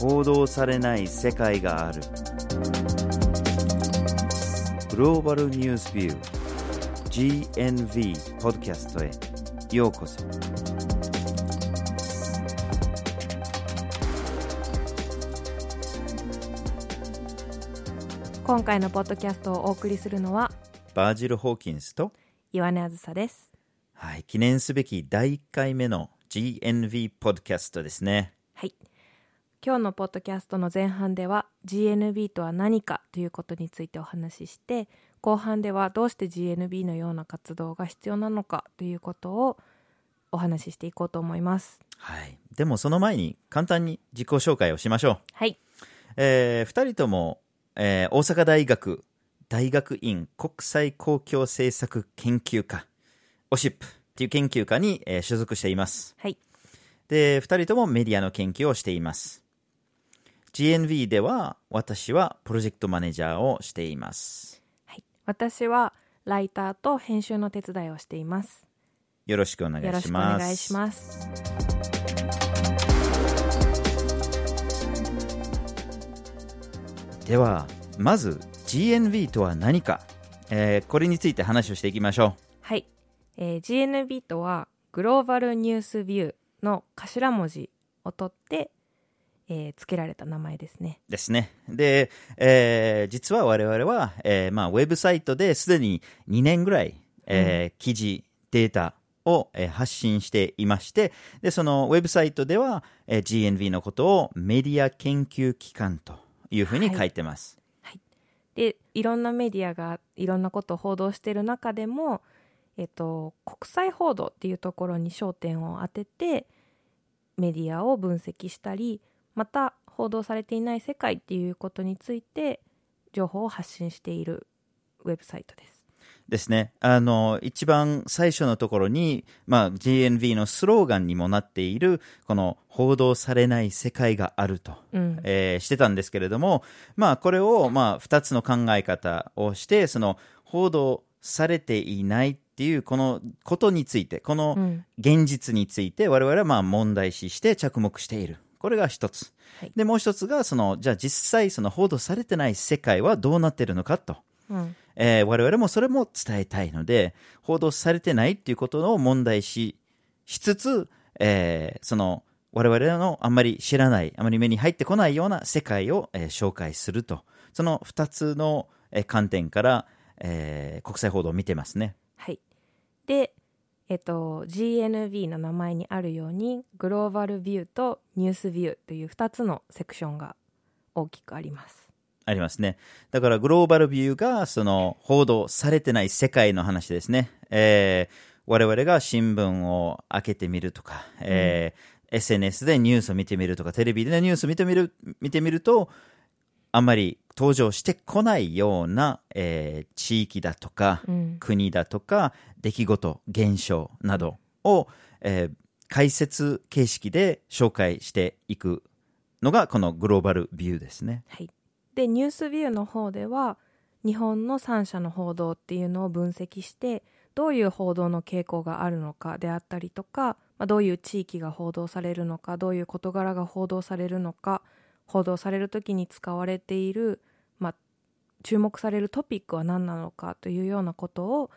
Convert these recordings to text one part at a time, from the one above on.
報道されない世界がある。グローバルニュースビュー GNV ポッドキャストへようこそ。今回のポッドキャストをお送りするのはバージル・ホーキンスと、岩根あずさです。はい、記念すべき第1回目の GNV ポッドキャストですね。はい今日のポッドキャストの前半では GNB とは何かということについてお話しして後半ではどうして GNB のような活動が必要なのかということをお話ししていこうと思います。はい、でもその前に簡単に自己紹介をしましょう。はい。え2人とも、えー大阪大学大学院国際公共政策研究科 OSIP っていう研究科に、えー所属しています。はい。で2人ともメディアの研究をしています GNV では私はプロジェクトマネージャーをしています。はい。私はライターと編集の手伝いをしています。よろしくお願いします。よろしくお願いします。ではまず GNV とは何か、えーこれについて話をしていきましょはい、えー GNB とはグローバルニュースビューの頭文字を取って、えー付けられた名前ですね。うですね。で、えー実は我々は、えーまあ、ウェブサイトですでに2年ぐらい、えー記事データを、えー発信していましてでそのウェブサイトでは、えー GNV のことをメディア研究機関というふうに書いてます、でいろんなメディアがいろんなことを報道している中でも、えっと、国際報道っていうところに焦点を当ててメディアを分析したりまた報道されていない世界っていうことについて情報を発信しているウェブサイトです。ですね。あの、一番最初のところに、まあ、GNV のスローガンにもなっている、この報道されない世界があると、うんえーしてたんですけれども、まあ、これを、まあ、二つの考え方をして、その、報道されていないっていう、このことについて、このうん現実について、我々はまあ問題視して着目している。これが一つ。はいで、もう一つが、その、じゃあ実際、その報道されてない世界はどうなってるのかと。うんえー我々もそれも伝えたいので、報道されてないっていうことを問題視しつつ、えーその、我々のあんまり知らない、あまり目に入ってこないような世界を、えー紹介すると。その二つの、えー観点から、えー国際報道を見てますね。はい、で、えっと、GNB の名前にあるようにグローバルビューとニュースビューという2つのセクションが大きくあります。ありますね。だからグローバルビューがその報道されてない世界の話ですね。えー我々が新聞を開けてみるとか、えー SNS でニュースを見てみるとか、テレビでニュースを見てみる見てみると、あんまり登場してこないような、えー地域だとか、うん国だとか、出来事、現象などを、えー解説形式で紹介していくのがこのグローバルビューですね。はい、でニュースビューの方では日本の3社の報道っていうのを分析してどういう報道の傾向があるのかであったりとか、まあ、どういう地域が報道されるのかどういう事柄が報道されるのか報道される時に使われている、まあ、注目されるトピックは何なのかというようなことを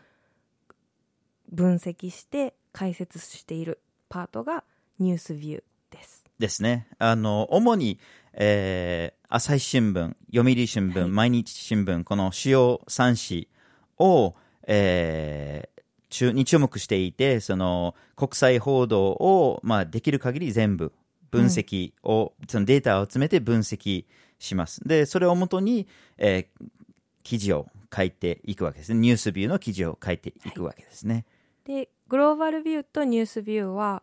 分析して解説しているパートがニュースビューです。ですね。あの、主に、えー朝日新聞、読売新聞、はい毎日新聞、この主要3紙を、えー注に注目していて、その国際報道を、まあ、できる限り全部分析を、そのデータを集めて分析します。で、それをもとに、えー記事を書いていくわけですね。ニュースビューの記事を書いていくわけですね。でグローバルビューとニュースビューは、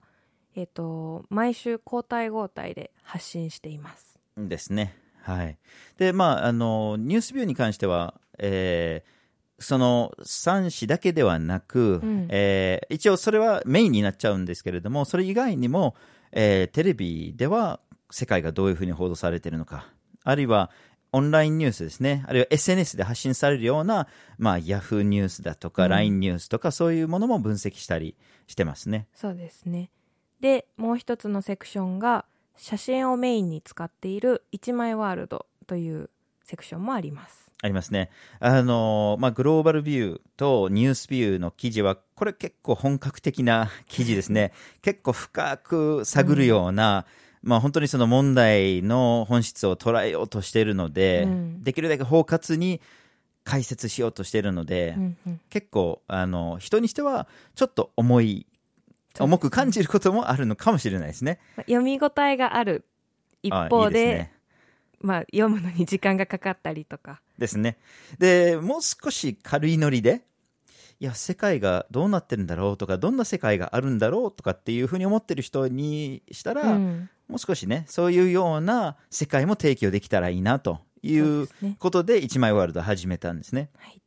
えっと毎週交代交代で発信しています。ですね。はい。で、まあ、あの、ニュースビューに関しては、えーその3紙だけではなく、んえー一応それはメインになっちゃうんですけれども、それ以外にも、えーテレビでは世界がどういうふうに報道されているのか、あるいはオンラインニュースですね、あるいは SNS で発信されるような、まあ、ヤフーニュースだとか、うん LINE ニュースとか、そういうものも分析したりしてますね。そうですね。でもう一つのセクションが写真をメインに使っている一枚ワールドというセクションもあります。ありますね。あの、まあ、グローバルビューとニュースビューの記事は、これ結構本格的な記事ですね。結構深く探るような、まあ、本当にその問題の本質を捉えようとしているので、うんできるだけ包括に解説しようとしているので、うんうん結構、あの、人にしてはちょっと重い、ね重く感じることもあるのかもしれないですね。まあ読み応えがある一あ方でねまあ、読むのに時間がかかったりとか。ですね。で、もう少し軽いノリで、いや、世界がどうなってるんだろうとか、どんな世界があるんだろうとかっていうふうに思ってる人にしたら、うん。もう少しね、そういうような世界も提供できたらいいなといそうことで、一枚ワールド始めたんですね。はい、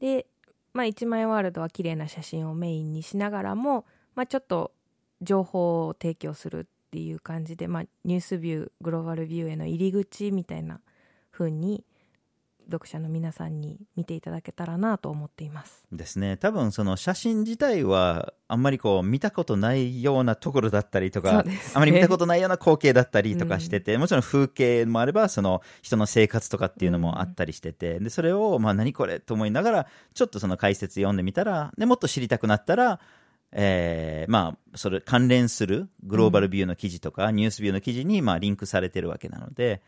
で、まあ、一枚ワールドは綺麗な写真をメインにしながらも、まあ、ちょっと情報を提供するっていう感じで、まあ、ニュースビューグローバルビューへの入り口みたいな風に読者の皆さんに見ていただけたらなと思っています。ですね。多分その写真自体はあんまりこう見たことないようなところだったりとか、ねあまり見たことないような光景だったりとかしてて、もちろん風景もあればその人の生活とかっていうのもあったりしてて、でそれをまあ何これと思いながらちょっとその解説読んでみたら、でもっと知りたくなったら、えーまあそれ関連するグローバルビューの記事とか、ニュースビューの記事にまあリンクされてるわけなので、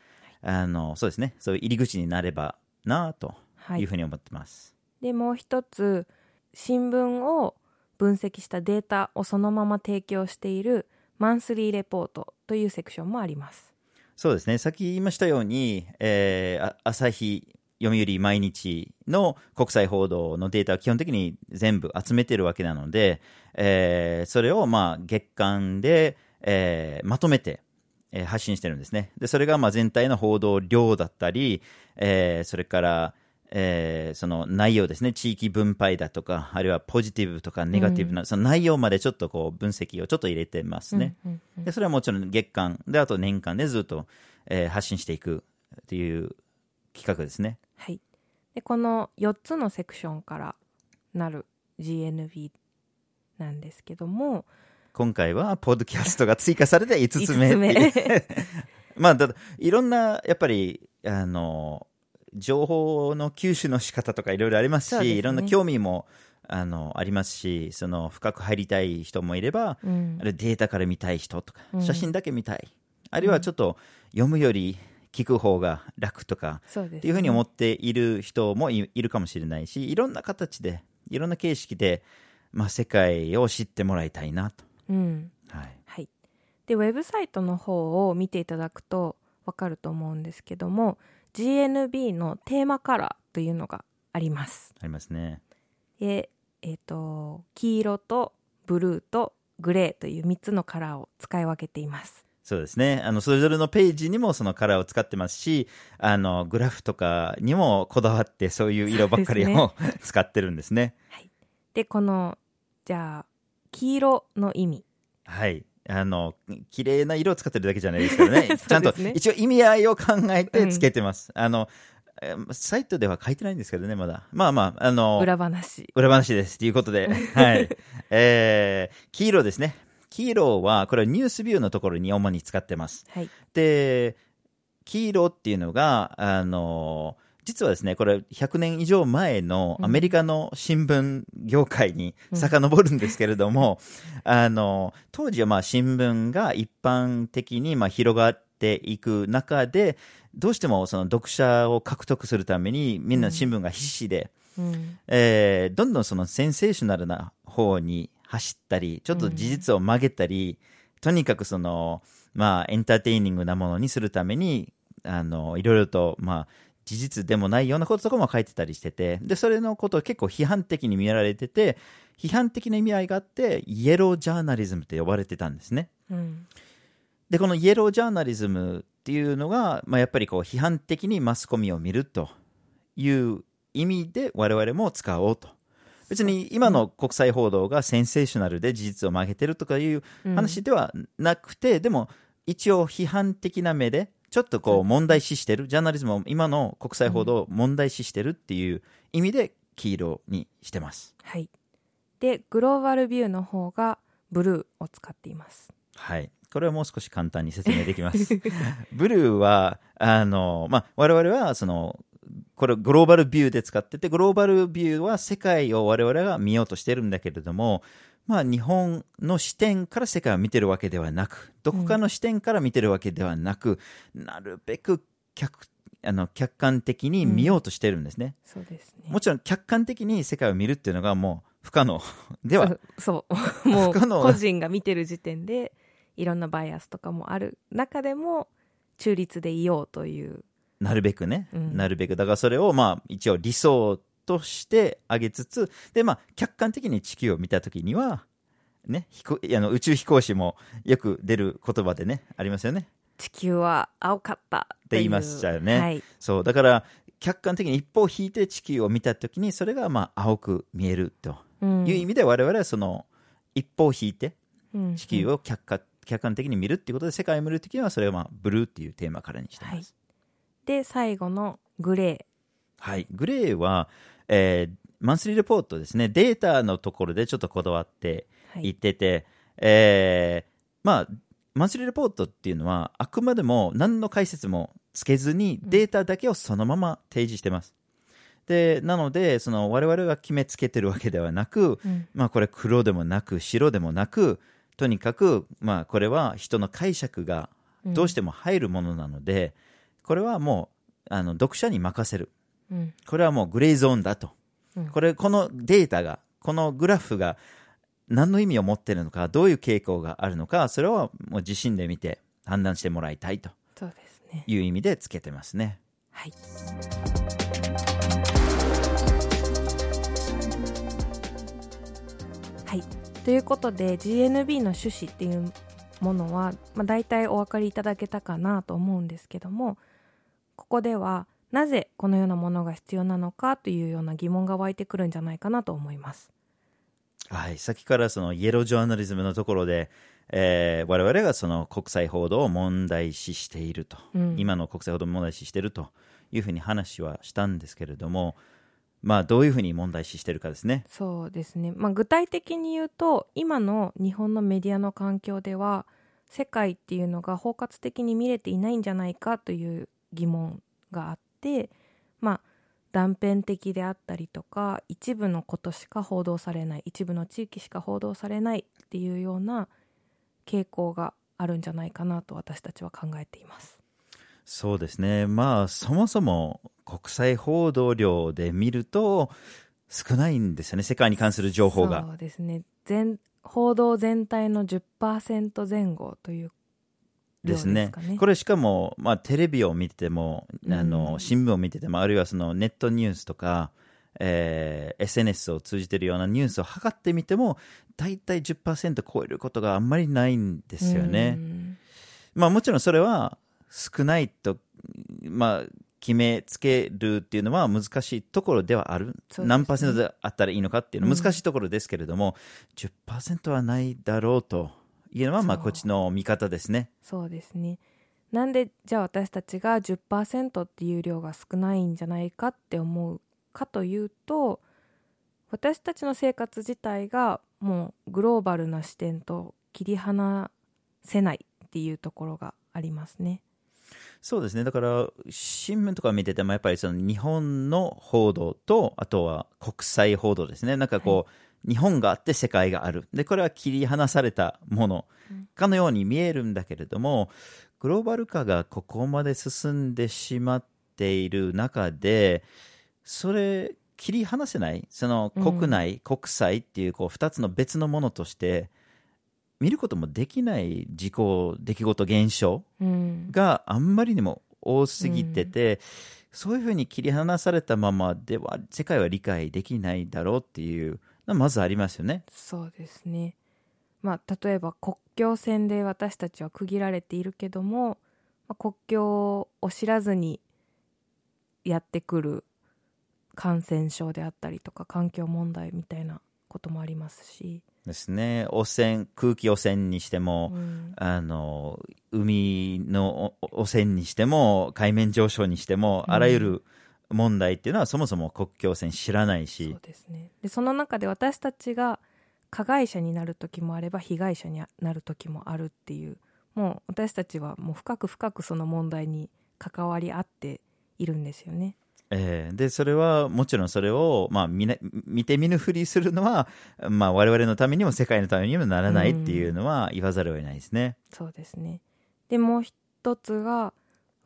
あのそうですね。そういう入り口になればなとはいいうふうに思ってます。でもう一つ新聞を分析したデータをそのまま提供しているマンスリーレポートというセクションもあります。そうですね。さっき言いましたように、えーあ朝日、読売毎日の国際報道のデータは基本的に全部集めてるわけなので、えーそれをまあ月間で、えーまとめて、えー発信してるんですね。で、それがまあ全体の報道量だったり、えーそれから、えーその内容ですね、地域分配だとか、あるいはポジティブとかネガティブな、その内容までちょっとこう分析をちょっと入れてますね。うんうんうん。でそれはもちろん月間であと年間でずっと、えー発信していくっていう企画ですね。はい、でこの4つのセクションからなる GNB なんですけども今回はポッドキャストが追加されて5つ目。5つっていうまあだいろんなやっぱりあの情報の吸収の仕方とかいろいろありますしね。いろんな興味もあのありますしその深く入りたい人もいれば、うん。あるいはデータから見たい人とか、うん。写真だけ見たい。あるいはちょっと読むより聞く方が楽とか、っていうふうに思っている人もいいるかもしれないしいろんな形でいろんな形式で、まあ、世界を知ってもらいたいなと、うん。はい、はい、でウェブサイトの方を見ていただくとわかると思うんですけども GNB のテーマカラーというのがあります。ありますね。で、えっと黄色とブルーとグレーという3つのカラーを使い分けています。そうですね。あのそれぞれのページにもそのカラーを使ってますしあのグラフとかにもこだわってそういう色ばっかりを、使ってるんですね。でこのじゃあ黄色の意味。はい。あの綺麗な色を使ってるだけじゃないですからね。ね。ちゃんと一応意味合いを考えてつけてます、あのえーサイトでは書いてないんですけどねまだ。まあまああの裏話。裏話です。ということで、はい。えー、黄色ですね。黄色は、これはニュースビューのところに主に使ってます。はい。で、黄色っていうのが、あの、実はですね、これ100年以上前のアメリカの新聞業界に遡るんですけれども、あの、当時はまあ新聞が一般的にまあ広がっていく中で、どうしてもその読者を獲得するためにみんな新聞が必死で、うん。えーどんどんそのセンセーショナルな方に走ったり、ちょっと事実を曲げたり、とにかくその、まあ、エンターテイニングなものにするために、あの、いろいろと、まあ、事実でもないようなこととかも書いてたりしてて、で、それのことを結構批判的に見られてて、批判的な意味合いがあって、イエロージャーナリズムって呼ばれてたんですね。うんで、このイエロージャーナリズムっていうのが、まあ、やっぱりこう批判的にマスコミを見るという意味で我々も使おうと。別に今の国際報道がセンセーショナルで事実を曲げてるとかいう話ではなくて、でも一応批判的な目で、ちょっとこう問題視してる、ジャーナリズムを今の国際報道を問題視してるっていう意味で黄色にしてます。はいでグローバルビューの方がブルーを使っていますはい。これはもう少し簡単に説明できます。ブルーは、あの、まあ、我々は、その、これグローバルビューで使ってて、グローバルビューは世界を我々が見ようとしてるんだけれども、まあ、日本の視点から世界を見てるわけではなく、どこかの視点から見てるわけではなく、なるべく客あの客観的に見ようとしてるんですね。そうですね。もちろん客観的に世界を見るっていうのがもう不可能ではそう。もう不可能個人が見てる時点でいろんなバイアスとかもある中でも中立でいようという。なるべくね、うんなるべく。だからそれをまあ一応理想としてあげつつ、でまあ客観的に地球を見たときには、ね、飛行あの宇宙飛行士もよく出る言葉でね、ありますよね。地球は青かったって言いましたよね。はい。そう、だから客観的に一歩引いて地球を見たときに、それがまあ青く見えるとうん。いう意味で我々はその一歩を引いてうん地球を客観客観的に見るっていうことで世界を見るときにはそれをまあブルーっていうテーマからにしてます。はい。で最後のグレはい、グレーは、えーマンスリーレポートですね、データのところでちょっとこだわってー、は言っい、てて、えーまあ、マンスリーレポートっていうのは、あくまでも何の解説もつけずに、データだけをそのまま提示してます。でなので、その我々が決めつけてるわけではなく、うん。まあ、これ黒でもなく白でもなくとにかく、まあ、これは人の解釈がどうしても入るものなので、これはもうあの読者に任せるうん。これはもうグレーゾーンだと、うん。これこのデータがこのグラフが何の意味を持っているのかどういう傾向があるのかそれはもう自身で見て判断してもらいたいとそうですね。いう意味でつけてますね。はい。はい。ということで GNB の趣旨っていうものは、まあ、大体お分かりいただけたかなと思うんですけどもここではなぜこのようなものが必要なのかというような疑問が湧いてくるんじゃないかなと思います。はい。さっきからそのイエロージャーナリズムのところで、えー我々がその国際報道を問題視していると、うん。今の国際報道を問題視しているというふうに話はしたんですけれどもまあどういうふうに問題視しているかですね。そうですね、まあ、具体的に言うと今の日本のメディアの環境では世界っていうのが包括的に見れていないんじゃないかという疑問があってまあ断片的であったりとか一部のことしか報道されない一部の地域しか報道されないっていうような傾向があるんじゃないかなと私たちは考えています。そうですね、まあ、そもそも国際報道量で見ると、少ないんですよね、世界に関する情報が。そうですね全報道全体の10%前後という量ですね。かね。これしかも、まあ、テレビを見てても、あうん。の新聞を見てても、あるいはそのネットニュースとか、えー SNS を通じてるようなニュースを測ってみても、大体10%超えることがあんまりないんですよね。うん。まあもちろんそれは少ないと、まあ、決めつけるっていうのは難しいところではある。ね。何パーセントであったらいいのかっていうの難しいところですけれども、10%はないだろうというのは、まあこっちの見方ですね。そうですねなんでじゃあ私たちが10%っていう量が少ないんじゃないかって思うかというと私たちの生活自体がもうグローバルな視点と切り離せないっていうところがありますね。そうですね。だから、新聞とか見てても、やっぱりその日本の報道と、あとは国際報道ですね。なんかこう、日本があって世界がある。で、これは切り離されたもの。かのように見えるんだけれども、グローバル化がここまで進んでしまっている中で、それ、切り離せない？その国内、国際っていうこう2つの別のものとして見ることもできない事故出来事現象うん、があんまりにも多すぎてて、そういうふうに切り離されたままでは世界は理解できないだろうっていうまずありますよね。そうですね。まあ例えば国境線で私たちは区切られているけども、まあ国境を知らずにやってくる感染症であったりとか環境問題みたいなこともありますし、ですね。汚染、空気汚染にしても、うんあの、海の汚染にしても、海面上昇にしても、うんあらゆる問題っていうのはそもそも国境線知らないしそう、ですねでその中で私たちが加害者になる時もあれば被害者になる時もあるっていうもう私たちはもう深く深くその問題に関わり合っているんですよね。えーで、それは、もちろんそれを、まあ、見な見て見ぬふりするのは、まあ、我々のためにも世界のためにもならないっていうのは言わざるを得ないですね。そうですね。でもう一つが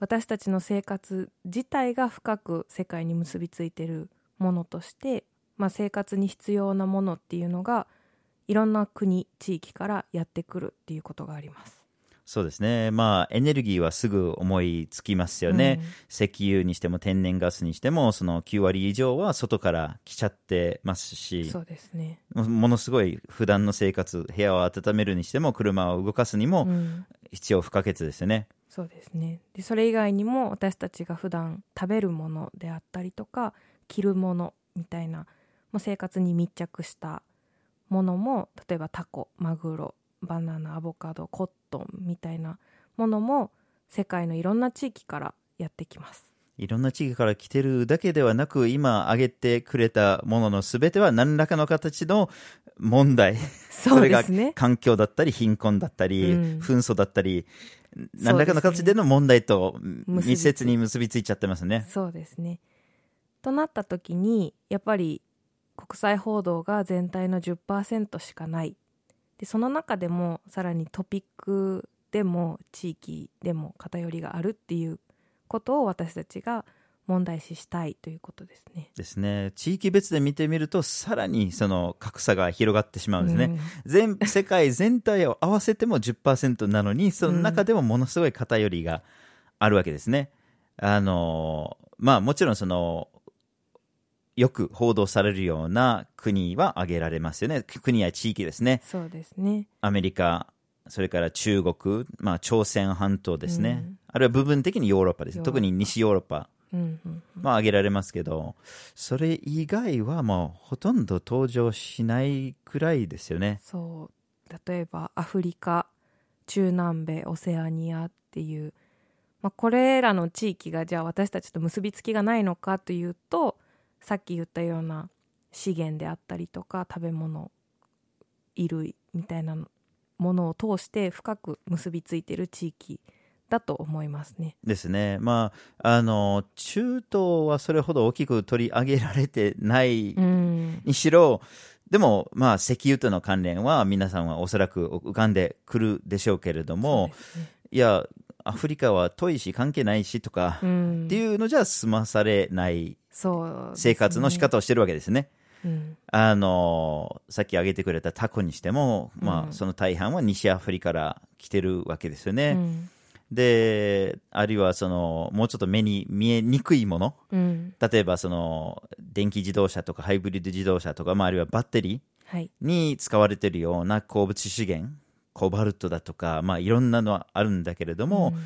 私たちの生活自体が深く世界に結びついてるものとして、まあ、生活に必要なものっていうのがいろんな国地域からやってくるっていうことがあります。そうですね。まあ、エネルギーはすぐ思いつきますよね。石油にしても天然ガスにしても、その9割以上は外から来ちゃってますし、そうですね。もものすごい普段の生活、部屋を温めるにしても、車を動かすにもうん必要不可欠ですよね。そうですねでそれ以外にも私たちが普段食べるものであったりとか着るものみたいなもう生活に密着したものも例えばタコマグロバナナアボカドコットンみたいなものも世界のいろんな地域からやってきます。いろんな地域から来てるだけではなく、今挙げてくれたもののすべては何らかの形の問題。そうれが環境だったり、貧困だったり、うん紛争だったり、何らかの形での問題と密接に結びついちゃってますね。そうですね。となった時にやっぱり国際報道が全体の10%しかないでその中でもさらにトピックでも地域でも偏りがあるっていうことを私たちが問題視したいということですね。ですね。地域別で見てみると、さらにその格差が広がってしまうんですね。うん全世界全体を合わせても10%なのに、その中でもものすごい偏りがあるわけですね。あの、まあもちろんその、よく報道されるような国は挙げられますよね。国や地域ですね。そうですね。アメリカ、それから中国、まあ朝鮮半島ですね。うんあるいは部分的にヨーロッパです。特に西ヨーロッパ。まあ挙げられますけど、それ以外はもうほとんど登場しないくらいですよね。そう例えばアフリカ中南米オセアニアっていう、まあ、これらの地域がじゃあ私たちと結びつきがないのかというとさっき言ったような資源であったりとか食べ物衣類みたいなものを通して深く結びついている地域だと思いますね。ですね。まあ、あの、中東はそれほど大きく取り上げられてないうんにしろ、でも、まあ、石油との関連は皆さんはおそらく浮かんでくるでしょうけれども、ねいや、アフリカは遠いし関係ないしとか、うんっていうのじゃ済まされない生活の仕方をしてるわけですね。うん。あの、さっき挙げてくれたタコにしても、まあ、うんその大半は西アフリカから来てるわけですよね。うん。で、あるいはその、もうちょっと目に見えにくいもの、うん。例えばその、電気自動車とかハイブリッド自動車とか、まあ、あるいはバッテリはい。ーに使われているような鉱物資源、コバルトだとか、まあ、いろんなのはあるんだけれども、うん。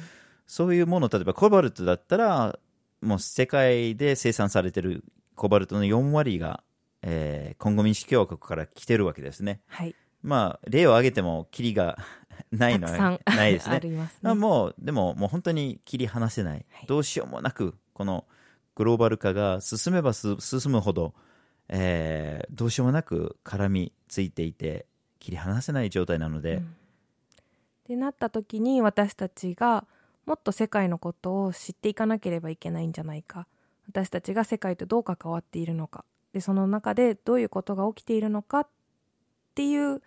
そういうもの、例えばコバルトだったら、もう世界で生産されているコバルトの4割が、えーコンゴ民主共和国から来てるわけですね。はいまあ、例を挙げても、キリが ないのはないですあね。りますね。あもう、でも、もう本当に切り離せない。はいどうしようもなく、このグローバル化が進めばす進むほど、えーどうしようもなく絡みついていて、切り離せない状態なので、うんってなった時に私たちがもっと世界のことを知っていかなければいけないんじゃないか私たちが世界とどう関わっているのかでその中でどういうことが起きているのかっていう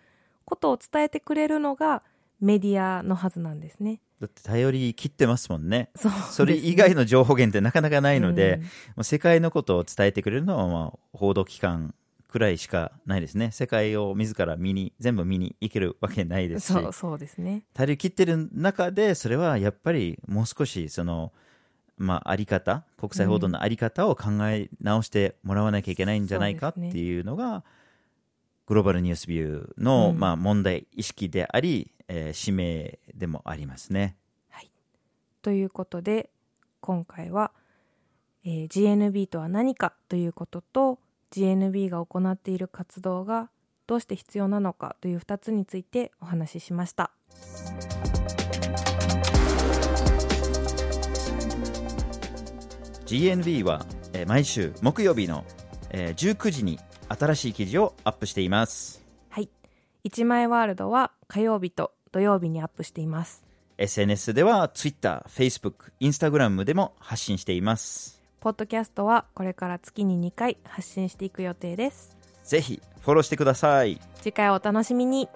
ことを伝えてくれるのがメディアのはずなんですね。だって頼り切ってますもんね。そうそれ以外の情報源ってなかなかないので、うん世界のことを伝えてくれるのは、まあ、報道機関くらいしかないですね。世界を自ら見に、全部見に行けるわけないですし。そうそうですね。足り切ってる中で、それはやっぱりもう少し、その、まあ、あり方、国際報道のあり方を考え直してもらわなきゃいけないんじゃないかっていうのが、グローバルニュースビューの、うんまあ、問題意識であり、えー使命でもありますね。はい、ということで今回は、えー GNB とは何かということと GNB が行っている活動がどうして必要なのかという2つについてお話ししました。GNB は、えー毎週木曜日の、えー19時に新しい記事をアップしています。はい、一枚ワールドは火曜日と土曜日にアップしています。SNS では Twitter、Facebook、Instagram でも発信しています。ポッドキャストはこれから月に2回発信していく予定ですぜひフォローしてください。次回お楽しみに